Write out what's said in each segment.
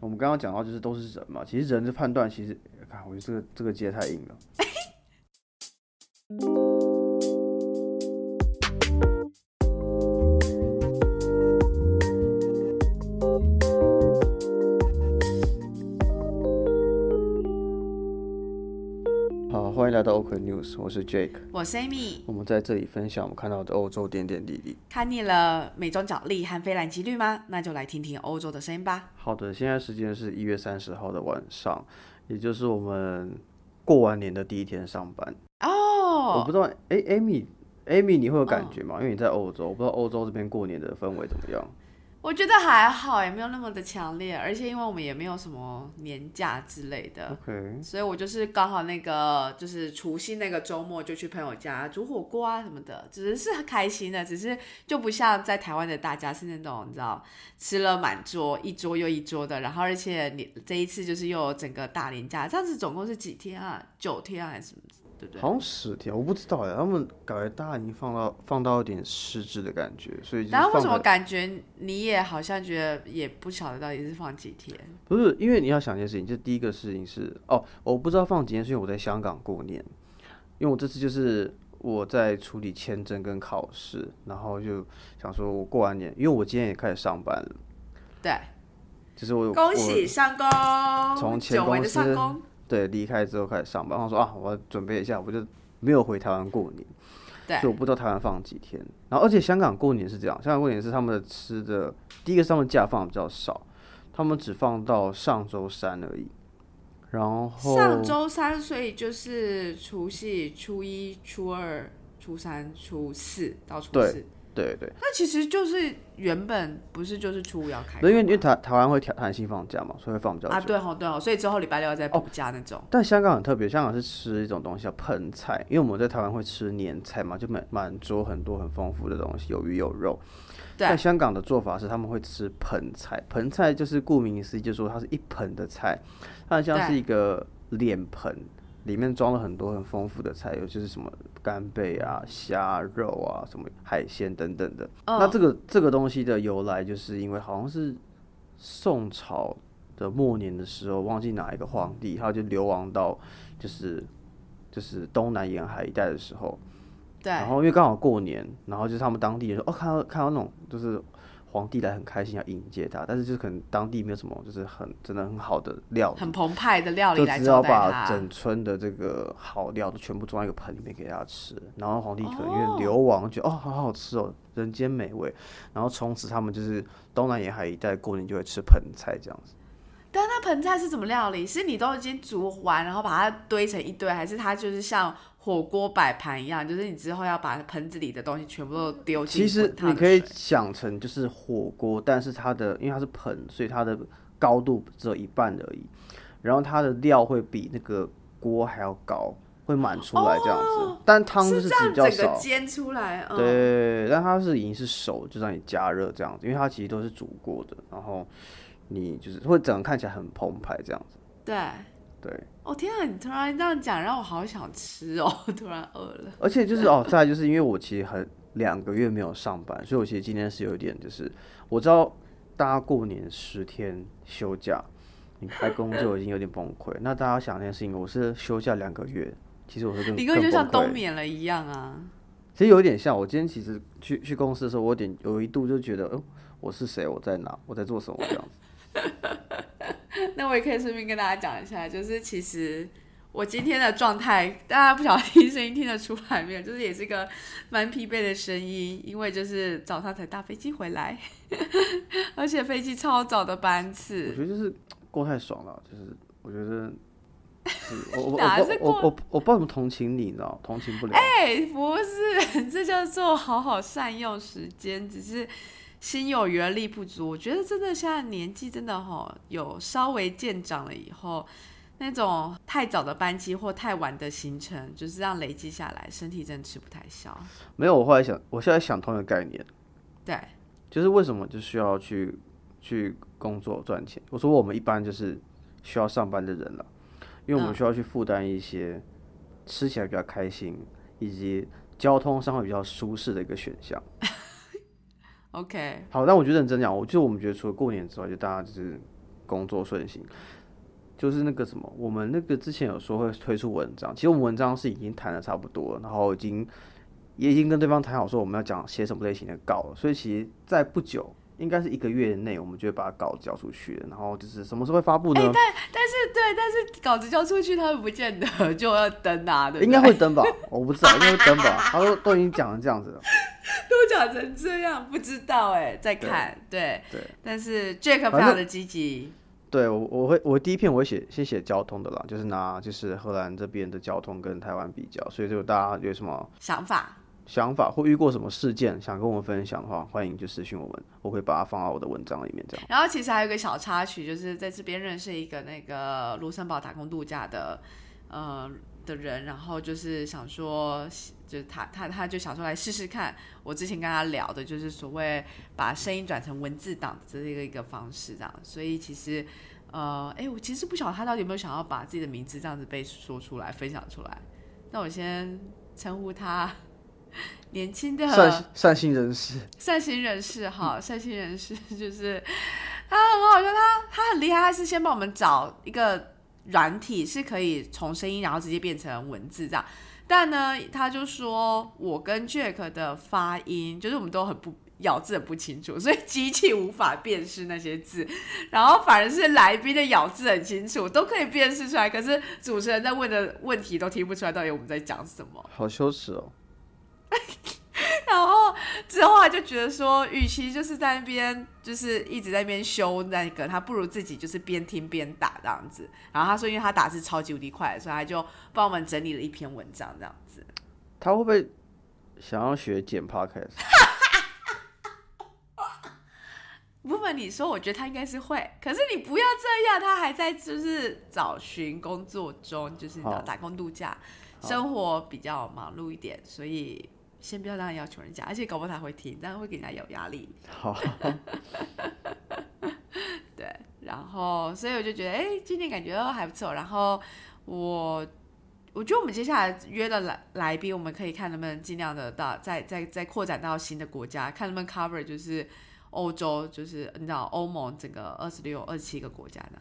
我们刚刚讲到就是都是人嘛，其实人的判断其实，看我觉得这个这个接太硬了。News，我是 Jake，我是 Amy。我们在这里分享我们看到的欧洲点点滴滴。看腻了美妆角力和菲兰吉律吗？那就来听听欧洲的声音吧。好的，现在时间是一月三十号的晚上，也就是我们过完年的第一天上班。哦我哦不，知道，哎、a m y Amy，你会有感觉吗？因为你在欧洲，我不知道欧洲这边过年的氛围怎么样。我觉得还好，也没有那么的强烈，而且因为我们也没有什么年假之类的。OK，所以我就是刚好那个就是除夕那个周末就去朋友家煮火锅啊什么的，只是是很开心的，只是就不像在台湾的大家是那种你知道吃了满桌一桌又一桌的，然后而且你这一次就是又有整个大年假，这样子总共是几天啊？九天啊还是什么？对不对？好像十天，我不知道哎，他们感觉大家已经放到放到有点失智的感觉，所以就是然后为什么感觉你也好像觉得也不晓得到底是放几天？不是，因为你要想一件事情，就第一个事情是哦，我不知道放几天，是因为我在香港过年，因为我这次就是我在处理签证跟考试，然后就想说我过完年，因为我今天也开始上班了，对，就是我恭喜上工，从前公司上工，对，离开之后开始上班，然后说啊，我要准备一下，我就没有回台湾过年，对所以我不知道台湾放几天。然后而且香港过年是这样，香港过年是他们的吃的，第一个是他们假放比较少，他们只放到上周三而已。然后上周三，所以就是除夕、初一、初二、初三、初四到初四。对对，那其实就是原本不是就是初五要开对因为因为台台湾会调弹性放假嘛，所以会放比较久。吗啊，对哦对哦，所以之后礼拜六要再补假那种。但香港很特别，香港是吃一种东西叫盆菜，因为我们在台湾会吃年菜嘛，就满满桌很多很丰富的东西，有鱼有肉。对但香港的做法是他们会吃盆菜，盆菜就是顾名思义，就是说它是一盆的菜，它很像是一个脸盆，里面装了很多很丰富的菜，尤其是什么干贝啊、虾肉啊、什么海鲜等等的。嗯那这个这个东西的由来，就是因为好像是宋朝的末年的时候，忘记哪一个皇帝，他就流亡到就是就是东南沿海一带的时候，对。然后因为刚好过年，然后就是他们当地人说，哦，看到看到那种就是皇帝来很开心要迎接他，但是就是可能当地没有什么就是很真的很好的料理，很澎湃的料理就只好把。整村的这个好料都全部装在一个盆里面给他吃，然后皇帝可能因哦为流亡，觉得哦好好吃哦，人间美味，然后从此他们就是东南沿海一带过年就会吃盆菜这样子。但那盆菜是怎么料理？是你都已经煮完，然后把它堆成一堆，还是它就是像火锅摆盘一样，就是你之后要把盆子里的东西全部都丢进其实你可以想成就是火锅，但是它的因为它是盆，所以它的高度只有一半而已，然后它的料会比那个锅还要高，会满出来这样子，但汤就是比较少。整个煎出来，嗯，对，但它是已经是熟，就让你加热这样子，因为它其实都是煮过的，然后你就是会整个看起来很澎湃这样子。对。对，哦天啊！你突然这样讲，让我好想吃哦，突然饿了。而且就是哦，再来就是因为我其实很两个月没有上班，所以我其实今天是有一点就是我知道大家过年十天休假，你开工就已经有点崩溃。那大家想一件事情，我是休假两个月，其实我是跟你根本就像冬眠了一样啊！其实有一点像，我今天其实去去公司的时候，我有点有一度就觉得，哦，我是谁？我在哪？我在做什么？这样子。那我也可以顺便跟大家讲一下，就是其实我今天的状态，大家不晓得听声音听得出来没有？就是也是一个蛮疲惫的声音，因为就是早上才搭飞机回来，而且飞机超早的班次我。觉得就是过太爽了，就是我觉得是我我 哪是我我我不怎么同情你，你知道吗同情不了。哎、不是，这叫做好好善用时间，只是心有余而力不足。我觉得真的现在年纪真的哈，有稍微渐长了以后，那种太早的班机或太晚的行程，就是这样累积下来，身体真的吃不太消。没有，我后来想，我现在想通一个概念，对，就是为什么就需要去去工作赚钱？我说我们一般就是需要上班的人了，因为我们嗯需要去负担一些吃起来比较开心，以及交通上会比较舒适的一个选项。OK，好，但我觉得认真讲，我就我们觉得除了过年之外，就大家就是工作顺心。就是那个什么，我们那个之前有说会推出文章，其实我们文章是已经谈的差不多了，然后已经也已经跟对方谈好说我们要讲写什么类型的稿了，所以其实在不久，应该是一个月内，我们就会把稿交出去了，然后就是什么时候会发布呢？但但是对，但是稿子交出去，他们不见得就要登啊，对不对？应该会登吧？我不知道，应该会登吧？他说都已经讲成这样子了，都讲成这样，不知道哎，再看，对对。但是 Jack 非常的积极。对，我我会我第一篇我会写先写交通的啦，就是拿就是荷兰这边的交通跟台湾比较，所以就大家有什么想法想法或遇过什么事件想跟我们分享的话，欢迎就私信我们，我会把它放到我的文章里面这样。然后其实还有个小插曲，就是在这边认识一个那个卢森堡打工度假的呃的人，然后就是想说，就是他他他就想说来试试看，我之前跟他聊的就是所谓把声音转成文字档的这个一个方式这样，所以其实。呃，哎，我其实不晓得他到底有没有想要把自己的名字这样子被说出来、分享出来。那我先称呼他 年轻的善善心人士，善心人士哈，善心人士就是他很好笑，他他很厉害，他是先帮我们找一个软体是可以从声音然后直接变成文字这样。但呢，他就说我跟 Jack 的发音就是我们都很不。咬字很不清楚，所以机器无法辨识那些字，然后反而是来宾的咬字很清楚，都可以辨识出来。可是主持人在问的问题都听不出来，到底我们在讲什么？好羞耻哦！然后之后他就觉得说，与其就是在那边就是一直在那边修那个，他不如自己就是边听边打这样子。然后他说，因为他打字超级无敌快，所以他就帮我们整理了一篇文章这样子。他会不会想要学剪 podcast？不瞒你说，我觉得他应该是会，可是你不要这样，他还在就是找寻工作中，就是打打工度假，生活比较忙碌一点，所以先不要这样要求人家，而且搞不好他会听，但是会给人家有压力。好，对，然后所以我就觉得，哎，今天感觉还不错。然后我我觉得我们接下来约的来来宾，我们可以看能不能尽量的到再再再扩展到新的国家，看能不能 cover 就是。欧洲就是你知道欧盟整个二十六、二十七个国家的。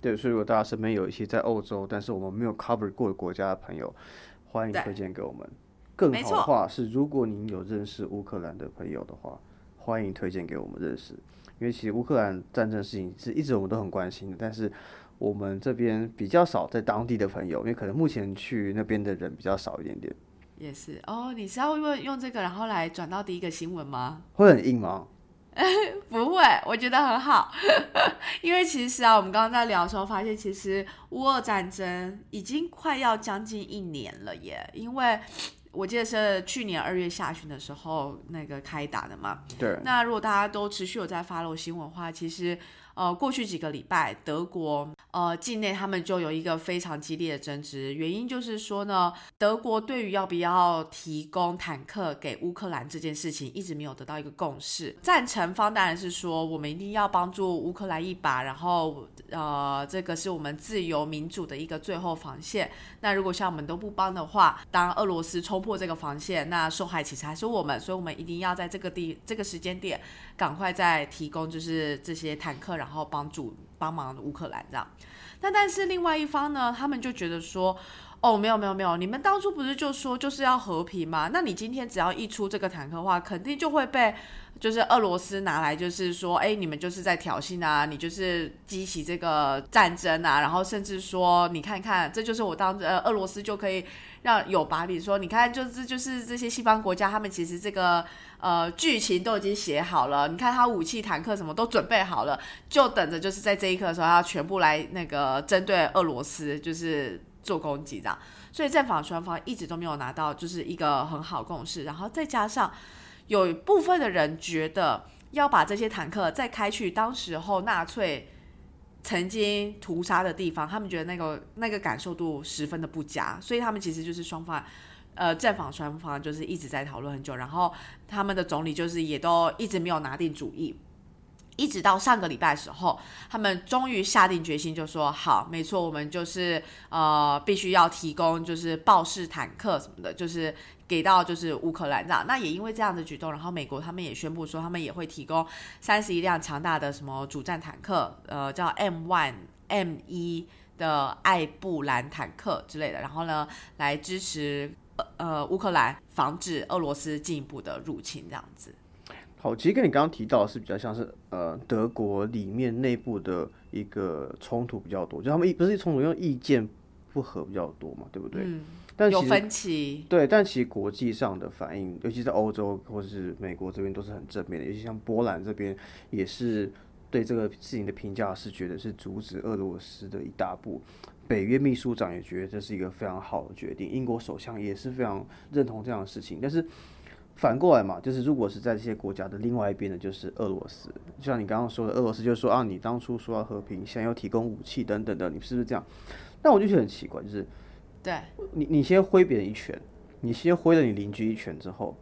对，所以如果大家身边有一些在欧洲，但是我们没有 cover 过的国家的朋友，欢迎推荐给我们。更好的话是，如果您有认识乌克兰的朋友的话，欢迎推荐给我们认识。因为其实乌克兰战争事情是一直我们都很关心的，但是我们这边比较少在当地的朋友，因为可能目前去那边的人比较少一点点。也是哦，你是要用用这个然后来转到第一个新闻吗？会很硬吗？不会，我觉得很好，因为其实啊，我们刚刚在聊的时候发现，其实乌俄战争已经快要将近一年了耶。因为我记得是去年二月下旬的时候那个开打的嘛。对。那如果大家都持续有在发漏新闻的话，其实呃，过去几个礼拜德国。呃，境内他们就有一个非常激烈的争执，原因就是说呢，德国对于要不要提供坦克给乌克兰这件事情，一直没有得到一个共识。赞成方当然是说，我们一定要帮助乌克兰一把，然后呃，这个是我们自由民主的一个最后防线。那如果像我们都不帮的话，当俄罗斯冲破这个防线，那受害其实还是我们，所以我们一定要在这个地这个时间点，赶快再提供就是这些坦克，然后帮助。帮忙乌克兰这样，那但是另外一方呢，他们就觉得说，哦，没有没有没有，你们当初不是就说就是要和平吗？那你今天只要一出这个坦克的话，肯定就会被就是俄罗斯拿来，就是说，哎，你们就是在挑衅啊，你就是激起这个战争啊，然后甚至说，你看看，这就是我当呃俄罗斯就可以让有把柄说，你看，就是就是这些西方国家，他们其实这个。呃，剧情都已经写好了，你看他武器、坦克什么都准备好了，就等着就是在这一刻的时候，要全部来那个针对俄罗斯，就是做攻击这样。所以战法双方一直都没有拿到就是一个很好共识，然后再加上有部分的人觉得要把这些坦克再开去当时候纳粹曾经屠杀的地方，他们觉得那个那个感受度十分的不佳，所以他们其实就是双方。呃，正访双方就是一直在讨论很久，然后他们的总理就是也都一直没有拿定主意。一直到上个礼拜的时候，他们终于下定决心，就说好，没错，我们就是呃，必须要提供就是豹式坦克什么的，就是给到就是乌克兰这样。那也因为这样的举动，然后美国他们也宣布说，他们也会提供三十一辆强大的什么主战坦克，呃，叫 M One、M 一的艾布兰坦克之类的，然后呢，来支持呃乌克兰防止俄罗斯进一步的入侵这样子。好，其实跟你刚刚提到的是比较像是呃德国里面内部的一个冲突比较多，就他们意不是冲突，因为意见不合比较多嘛，对不对？嗯，但有分歧。对，但其实国际上的反应，尤其在欧洲或者是美国这边都是很正面的，尤其像波兰这边也是对这个事情的评价是觉得是阻止俄罗斯的一大步。北约秘书长也觉得这是一个非常好的决定，英国首相也是非常认同这样的事情，但是。反过来嘛，就是如果是在这些国家的另外一边的，就是俄罗斯。就像你刚刚说的，俄罗斯就是说啊，你当初说要和平，想要提供武器等等的，你是不是这样？但我就觉得很奇怪，就是对你你先挥别人一拳，你先挥了你邻居一拳之后，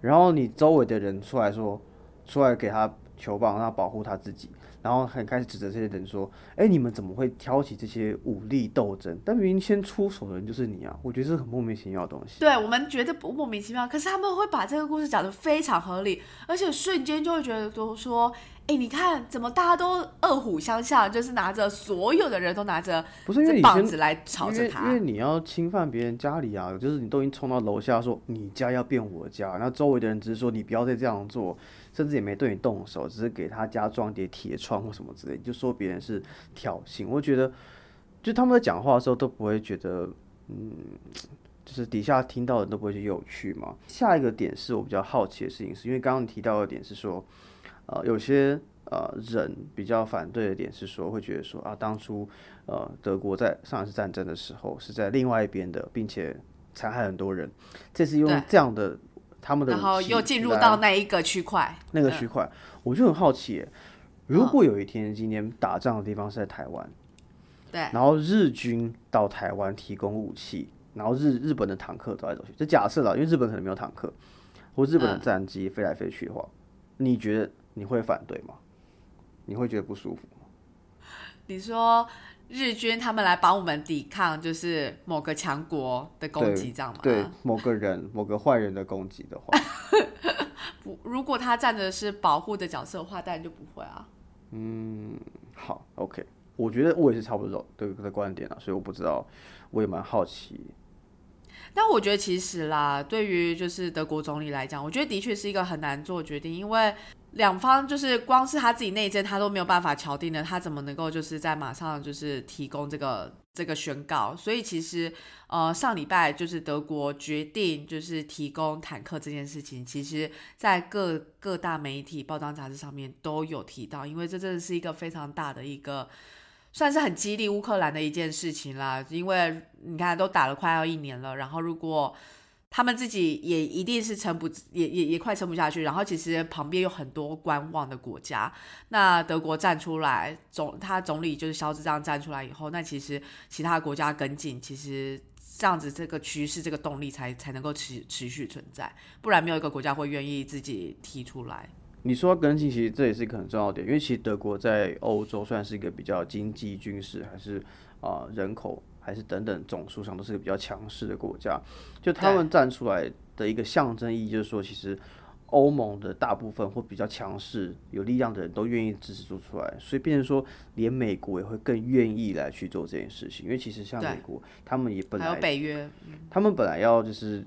然后你周围的人出来说，出来给他球棒，让他保护他自己。然后很开始指责这些人说：“哎，你们怎么会挑起这些武力斗争？但明明先出手的人就是你啊！我觉得这是很莫名其妙的东西。对我们觉得不莫名其妙，可是他们会把这个故事讲得非常合理，而且瞬间就会觉得都说：哎，你看怎么大家都二虎相向，就是拿着所有的人都拿着不是因为棒子来朝着他，因为你要侵犯别人家里啊，就是你都已经冲到楼下说你家要变我家，那周围的人只是说你不要再这样做。”甚至也没对你动手，只是给他家装点铁窗或什么之类，就说别人是挑衅。我觉得，就他们在讲话的时候都不会觉得，嗯，就是底下听到的都不会觉得有趣嘛。下一个点是我比较好奇的事情，是因为刚刚提到的点是说，呃，有些呃人比较反对的点是说，会觉得说啊，当初呃德国在上一次战争的时候是在另外一边的，并且残害很多人，这是用这样的。他们的然后又进入到那一个区块，那个区块，我就很好奇，如果有一天今天打仗的地方是在台湾，对，然后日军到台湾提供武器，然后日日本的坦克走来走去，就假设了，因为日本可能没有坦克，或日本的战机飞来飞去的话，你觉得你会反对吗？你会觉得不舒服吗？你说。日军他们来帮我们抵抗，就是某个强国的攻击，这样吗？对，某个人、某个坏人的攻击的话，不，如果他站的是保护的角色的话，当然就不会啊。嗯，好，OK，我觉得我也是差不多的的观点啊，所以我不知道，我也蛮好奇。但我觉得其实啦，对于就是德国总理来讲，我觉得的确是一个很难做决定，因为。两方就是光是他自己内政，他都没有办法敲定的，他怎么能够就是在马上就是提供这个这个宣告？所以其实呃上礼拜就是德国决定就是提供坦克这件事情，其实在各各大媒体报章杂志上面都有提到，因为这真的是一个非常大的一个算是很激励乌克兰的一件事情啦。因为你看都打了快要一年了，然后如果他们自己也一定是撑不，也也也快撑不下去。然后其实旁边有很多观望的国家，那德国站出来，总他总理就是肖志这样站出来以后，那其实其他国家跟进，其实这样子这个趋势、这个动力才才能够持持续存在，不然没有一个国家会愿意自己提出来。你说跟进，其实这也是一个很重要点，因为其实德国在欧洲算是一个比较经济、军事还是啊人口。还是等等总数上都是个比较强势的国家，就他们站出来的一个象征意义，就是说，其实欧盟的大部分或比较强势、有力量的人都愿意支持做出来，所以变成说，连美国也会更愿意来去做这件事情。因为其实像美国，他们也本来还有北约，他们本来要就是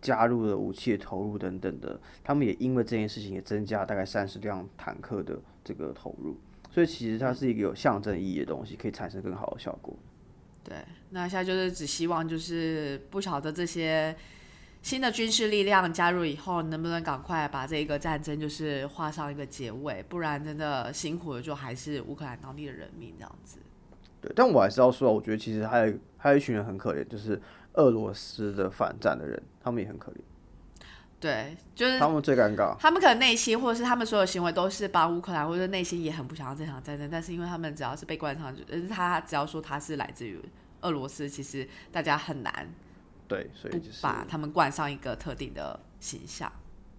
加入了武器的投入等等的，他们也因为这件事情也增加大概三十辆坦克的这个投入，所以其实它是一个有象征意义的东西，可以产生更好的效果。对，那现在就是只希望就是不晓得这些新的军事力量加入以后，能不能赶快把这一个战争就是画上一个结尾，不然真的辛苦的就还是乌克兰当地的人民这样子。对，但我还是要说，我觉得其实还有还有一群人很可怜，就是俄罗斯的反战的人，他们也很可怜。对，就是他们最尴尬。他们可能内心或者是他们所有行为都是帮乌克兰，或者内心也很不想要这场战争。但是因为他们只要是被冠上，就是他只要说他是来自于俄罗斯，其实大家很难对，所以就是把他们冠上一个特定的形象。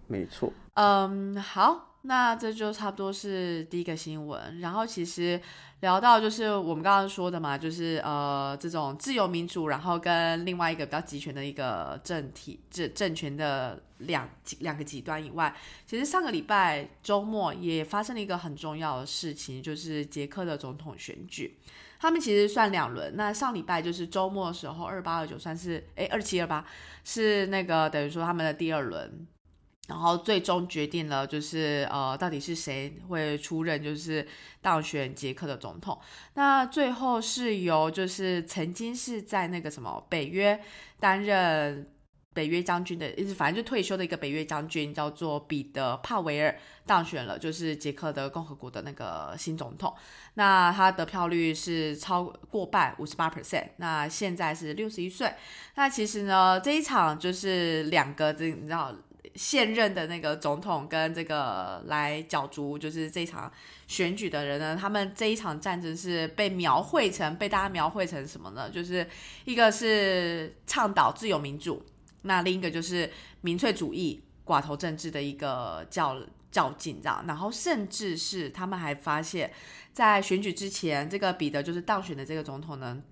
没错。嗯，好，那这就差不多是第一个新闻。然后其实聊到就是我们刚刚说的嘛，就是呃这种自由民主，然后跟另外一个比较集权的一个政体政政权的两两个极端以外，其实上个礼拜周末也发生了一个很重要的事情，就是捷克的总统选举。他们其实算两轮，那上礼拜就是周末的时候，二八二九算是哎二七二八是那个等于说他们的第二轮。然后最终决定了，就是呃，到底是谁会出任就是当选捷克的总统？那最后是由就是曾经是在那个什么北约担任北约将军的，反正就退休的一个北约将军，叫做彼得帕维尔当选了，就是捷克的共和国的那个新总统。那他得票率是超过半，五十八 percent。那现在是六十一岁。那其实呢，这一场就是两个，这你知道。现任的那个总统跟这个来角逐就是这场选举的人呢，他们这一场战争是被描绘成被大家描绘成什么呢？就是一个是倡导自由民主，那另一个就是民粹主义、寡头政治的一个较较劲，这样。然后甚至是他们还发现，在选举之前，这个彼得就是当选的这个总统呢，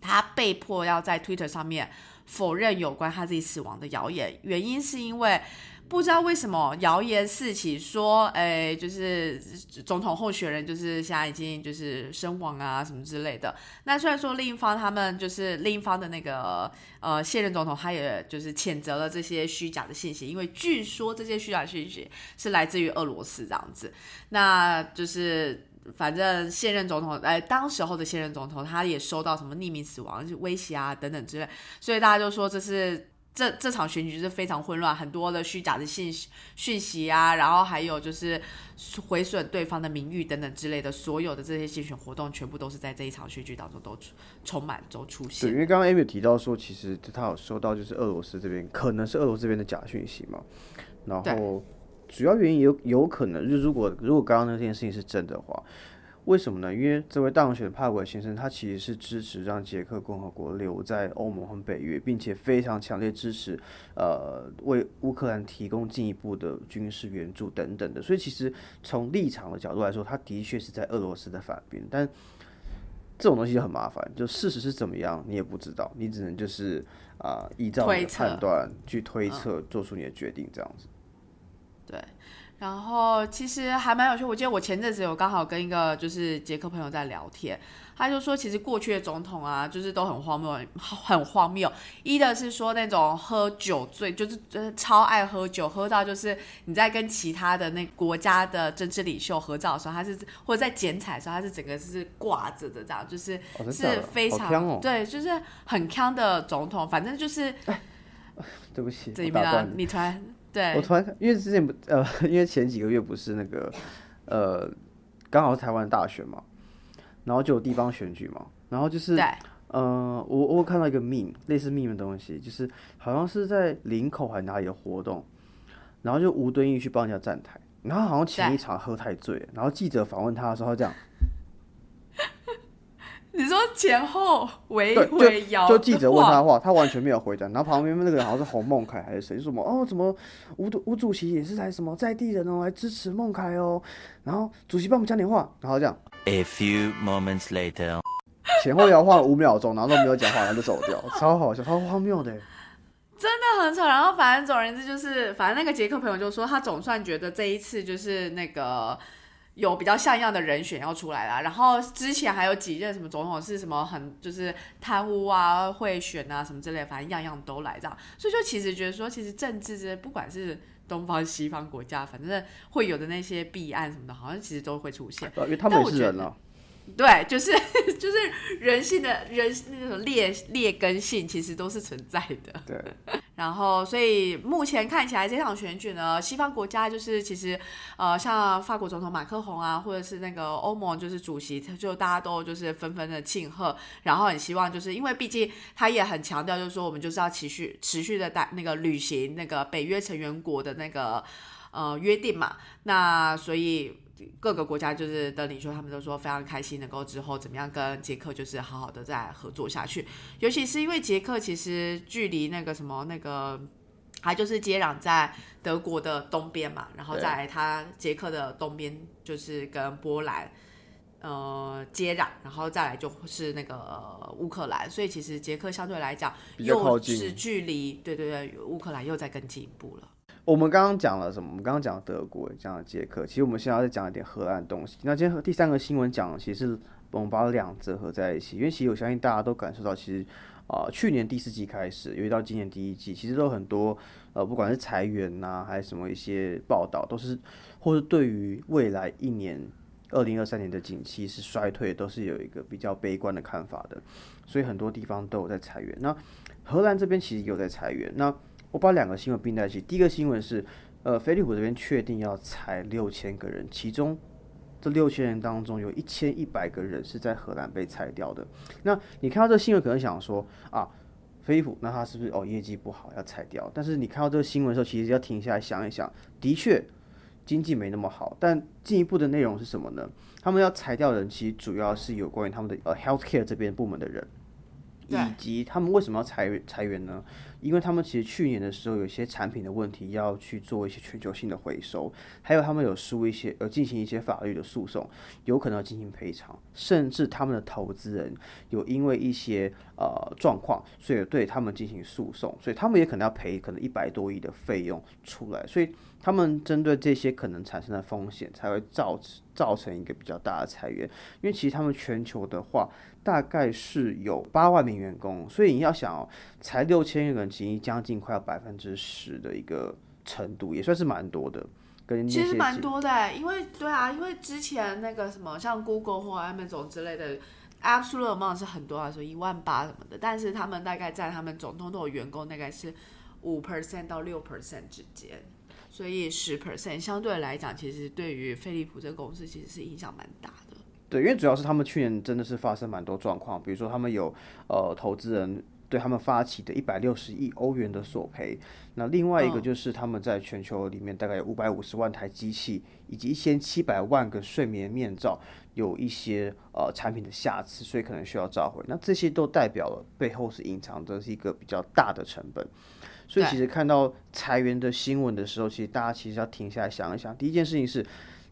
他被迫要在 Twitter 上面。否认有关他自己死亡的谣言，原因是因为不知道为什么谣言四起，说，哎，就是总统候选人就是现在已经就是身亡啊什么之类的。那虽然说另一方他们就是另一方的那个呃现任总统，他也就是谴责了这些虚假的信息，因为据说这些虚假信息是来自于俄罗斯这样子，那就是。反正现任总统，哎，当时候的现任总统，他也收到什么匿名死亡威胁啊等等之类，所以大家就说这是这这场选举是非常混乱，很多的虚假的信息讯息啊，然后还有就是毁损对方的名誉等等之类的，所有的这些竞选活动全部都是在这一场选举当中都充满都出现。对，因为刚刚 Amy 提到说，其实他有收到就是俄罗斯这边可能是俄罗斯这边的假讯息嘛，然后。主要原因有有可能，就如果如果刚刚那件事情是真的话，为什么呢？因为这位当选帕维尔先生，他其实是支持让捷克共和国留在欧盟和北约，并且非常强烈支持，呃，为乌克兰提供进一步的军事援助等等的。所以其实从立场的角度来说，他的确是在俄罗斯的反边。但这种东西就很麻烦，就事实是怎么样，你也不知道，你只能就是啊，依照你的判断去推测，做出你的决定，这样子。对，然后其实还蛮有趣。我记得我前阵子有刚好跟一个就是捷克朋友在聊天，他就说，其实过去的总统啊，就是都很荒谬，很荒谬。一的是说那种喝酒醉，就是就是超爱喝酒，喝到就是你在跟其他的那国家的政治领袖合照的时候，他是或者在剪彩的时候，他是整个是挂着的，这样就是是非常对，就是很康的总统。反正就是，对不起，这一边你突然。对，我突然因为之前不呃，因为前几个月不是那个呃，刚好是台湾大选嘛，然后就有地方选举嘛，然后就是呃，我我看到一个命类似命的东西，就是好像是在林口还哪里的活动，然后就吴敦义去帮人家站台，然后好像前一场喝太醉，然后记者访问他的时候，他这样。你说前后围围摇，就记者问他的话，他完全没有回答。然后旁边那个人好像是洪孟凯还是谁，说什么哦，怎么吴吴主席也是来什么在地人哦，来支持孟凯哦。然后主席帮我们讲点话，然后这样。A few moments later，前后摇晃了五秒钟，然后都没有讲话，然后就走掉，超好笑，超荒谬的。真的很丑。然后反正总而言之就是，反正那个杰克朋友就说，他总算觉得这一次就是那个。有比较像样的人选要出来啦，然后之前还有几任什么总统是什么很就是贪污啊、贿选啊什么之类，反正样样都来这样，所以就其实觉得说，其实政治这不管是东方西方国家，反正会有的那些弊案什么的，好像其实都会出现，因为他们也是人啊。对，就是 就是人性的人那种劣劣根性，其实都是存在的。对。然后，所以目前看起来这场选举呢，西方国家就是其实呃，像法国总统马克宏啊，或者是那个欧盟就是主席，就大家都就是纷纷的庆贺，然后很希望就是因为毕竟他也很强调，就是说我们就是要持续持续的带那个履行那个北约成员国的那个呃约定嘛，那所以。各个国家就是的领袖，他们都说非常开心，能够之后怎么样跟捷克就是好好的再合作下去。尤其是因为捷克其实距离那个什么那个它就是接壤在德国的东边嘛，然后对再来它捷克的东边就是跟波兰呃接壤，然后再来就是那个、呃乌克兰，所以其实捷克相对来讲又是距离对对对乌克兰又在更进一步了。我们刚刚讲了什么？我们刚刚讲德国，讲了捷克，其实我们现在要再讲一点荷兰东西。那今天第三个新闻讲，其实我们把两者合在一起，因为其实我相信大家都感受到，其实啊、去年第四季开始，尤其到今年第一季，其实都很多呃，不管是裁员呐、还是什么一些报道，都是或是对于未来一年。二零二三年的景气是衰退，都是有一个比较悲观的看法的，所以很多地方都有在裁员。那荷兰这边其实也有在裁员。那我把两个新闻并在一起。第一个新闻是，呃，飞利浦这边确定要裁六千个人，其中这六千人当中有一千一百个人是在荷兰被裁掉的。那你看到这个新闻，可能想说啊，飞利浦那他是不是哦业绩不好要裁掉？但是你看到这个新闻的时候，其实要停下来想一想，的确经济没那么好。但进一步的内容是什么呢？他们要裁掉的人，其实主要是有关于他们的呃 healthcare 这边部门的人。以及他们为什么要裁员裁员呢？因为他们其实去年的时候有一些产品的问题要去做一些全球性的回收，还有他们有输一些呃进行一些法律的诉讼，有可能要进行赔偿，甚至他们的投资人有因为一些呃状况，所以对他们进行诉讼，所以他们也可能要赔可能一百多亿的费用出来，所以他们针对这些可能产生的风险，才会造造成一个比较大的裁员，因为其实他们全球的话。大概是有八万名员工，所以你要想哦，才六千个人，其实将近快要百分之十的一个程度，也算是蛮多的。跟其实蛮多的欸，因为对啊，因为之前那个什么像 Google 或 Amazon 之类的，absolute amount 是很多啊，说一万八什么的，但是他们大概在他们总通都有员工大概是五 percent 到六 percent 之间，所以十 percent 相对来讲，其实对于飞利浦这个公司其实是影响蛮大的。对，因为主要是他们去年真的是发生蛮多状况，比如说他们有呃投资人对他们发起的一百六十亿欧元的索赔，那另外一个嗯就是他们在全球里面大概有五百五十万台机器，以及一千七百万个睡眠面罩有一些呃产品的瑕疵，所以可能需要召回。那这些都代表了背后是隐藏着是一个比较大的成本。所以其实看到裁员的新闻的时候，其实大家其实要停下来想一想。第一件事情是，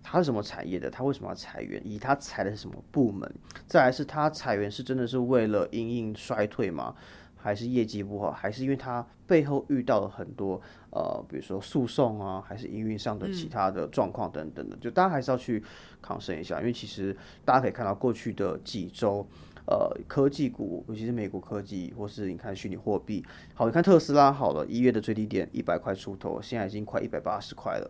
它是什么产业的？它为什么要裁员？以及它裁的是什么部门？再来是它裁员是真的是为了因应衰退吗？还是业绩不好？还是因为它背后遇到了很多呃，比如说诉讼啊，还是营运上的其他的状况等等的？就大家还是要去抗申一下，因为其实大家可以看到过去的几周。呃，科技股，尤其是美国科技，或是你看虚拟货币，好，你看特斯拉好了，一月的最低点一百块出头，现在已经快一百八十块了，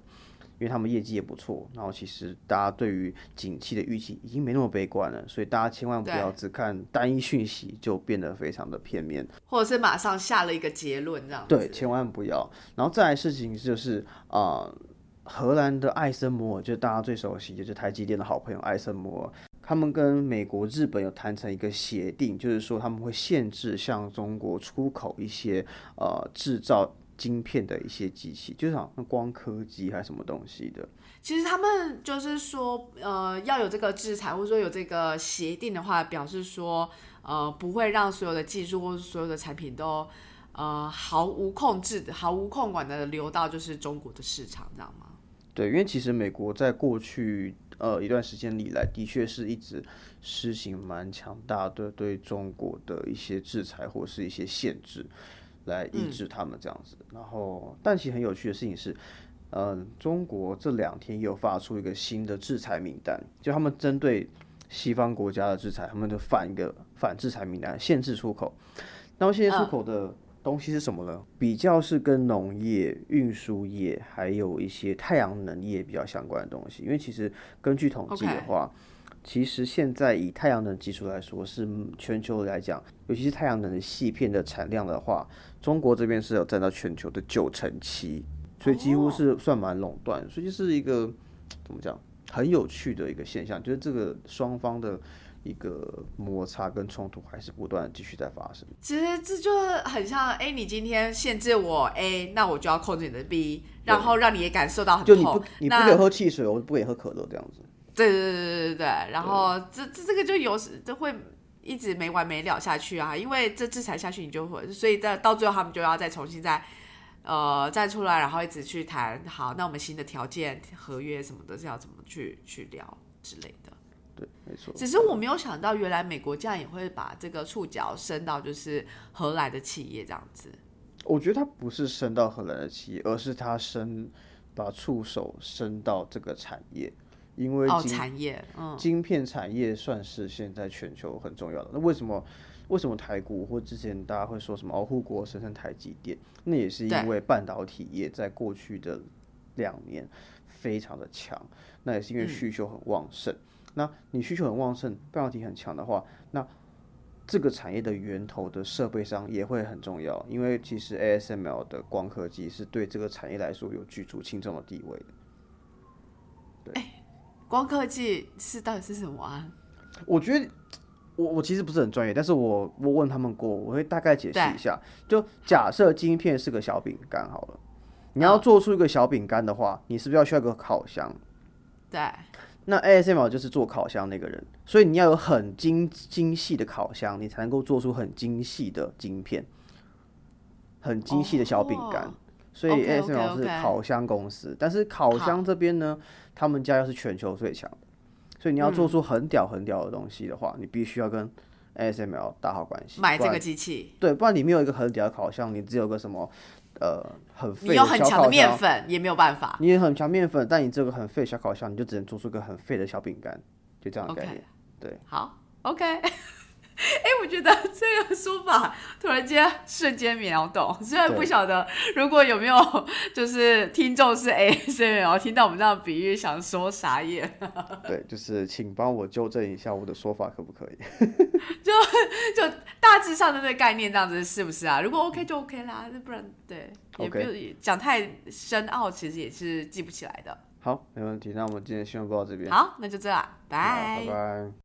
因为他们业绩也不错，然后其实大家对于景气的预期已经没那么悲观了，所以大家千万不要只看单一讯息就变得非常的片面，或者是马上下了一个结论这样子。对，千万不要。然后再来事情就是啊、呃荷兰的艾森摩尔，就是大家最熟悉，就是台积电的好朋友艾森摩尔，他们跟美国、日本有谈成一个协定，就是说他们会限制向中国出口一些呃制造晶片的一些机器，就是好像光刻机还是什么东西的。其实他们就是说，呃，要有这个制裁或者说有这个协定的话，表示说，呃，不会让所有的技术或者所有的产品都，呃，毫无控制的、毫无控管的流到就是中国的市场，知道吗？对，因为其实美国在过去呃一段时间里来，的确是一直施行蛮强大的对中国的一些制裁或是一些限制，来抑制他们这样子。然后，但其实很有趣的事情是，呃，中国这两天又发出一个新的制裁名单，就他们针对西方国家的制裁，他们就反一个反制裁名单，限制出口。那么限制出口的东西是什么呢？比较是跟农业、运输业，还有一些太阳能业比较相关的东西。因为其实根据统计的话其实现在以太阳能技术来说，是全球来讲，尤其是太阳能的细片的产量的话，中国这边是有占到全球的九成七，所以几乎是算蛮垄断，所以就是一个怎么讲，很有趣的一个现象，就是这个双方的一个摩擦跟冲突还是不断继续在发生。其实这就很像，哎，你今天限制我 A，那我就要控制你的 B，然后让你也感受到很痛就你不。你不给我喝汽水，我不给你喝可乐这样子。对对对对对对，然后这这这个就有时就会一直没完没了下去啊，因为这制裁下去你就会，所以在到最后他们就要再重新再呃站出来，然后一直去谈好，那我们新的条件、合约什么的是要怎么去去聊之类的。对，没错。只是我没有想到，原来美国这样也会把这个触角伸到就是荷兰的企业这样子。我觉得它不是伸到荷兰的企业，而是它伸把触手伸到这个产业，因为哦，产业，嗯，晶片产业算是现在全球很重要的。那为什么为什么台股或之前大家会说什么哦护国神圣台积电？那也是因为半导体业在过去的两年非常的强，那也是因为需求很旺盛。那你需求很旺盛，半导体很强的话，那这个产业的源头的设备商也会很重要，因为其实 ASML 的光刻机是对这个产业来说有举足轻重的地位的。光科技是到底是什么啊？我觉得我我其实不是很专业，但是我我问他们过，我会大概解释一下。就假设晶片是个小饼干好了，你要做出一个小饼干的话，你是不是要需要一个烤箱？对，那 ASML 就是做烤箱那个人，所以你要有很精精细的烤箱，你才能够做出很精细的晶片，很精细的小饼干。哦所以 OK，OK，ASML 是烤箱公司，但是烤箱这边呢，他们家又是全球最强的，所以你要嗯做出很屌很屌的东西的话，你必须要跟 ASML 打好关系，买这个机器，对，不然你没有一个很屌的烤箱，你只有个什么呃很废你有很小强的，面粉也没有办法。你也很强面粉，但你这个很废小烤箱，你就只能做出个很废的小饼干，就这样的概念。对，好，OK。哎、我觉得这个说法突然间瞬间秒懂，虽然不对晓得如果有没有就是听众是 ASML 听到我们这样比喻，想说傻眼，对，就是请帮我纠正一下我的说法，可不可以？就就大致上的这个概念这样子是不是啊？如果 OK 就 OK 啦，那不然对也不用讲太深奥，其实也是记不起来的。好，没问题。那我们今天新闻播到这边，好，那就这样，好拜拜。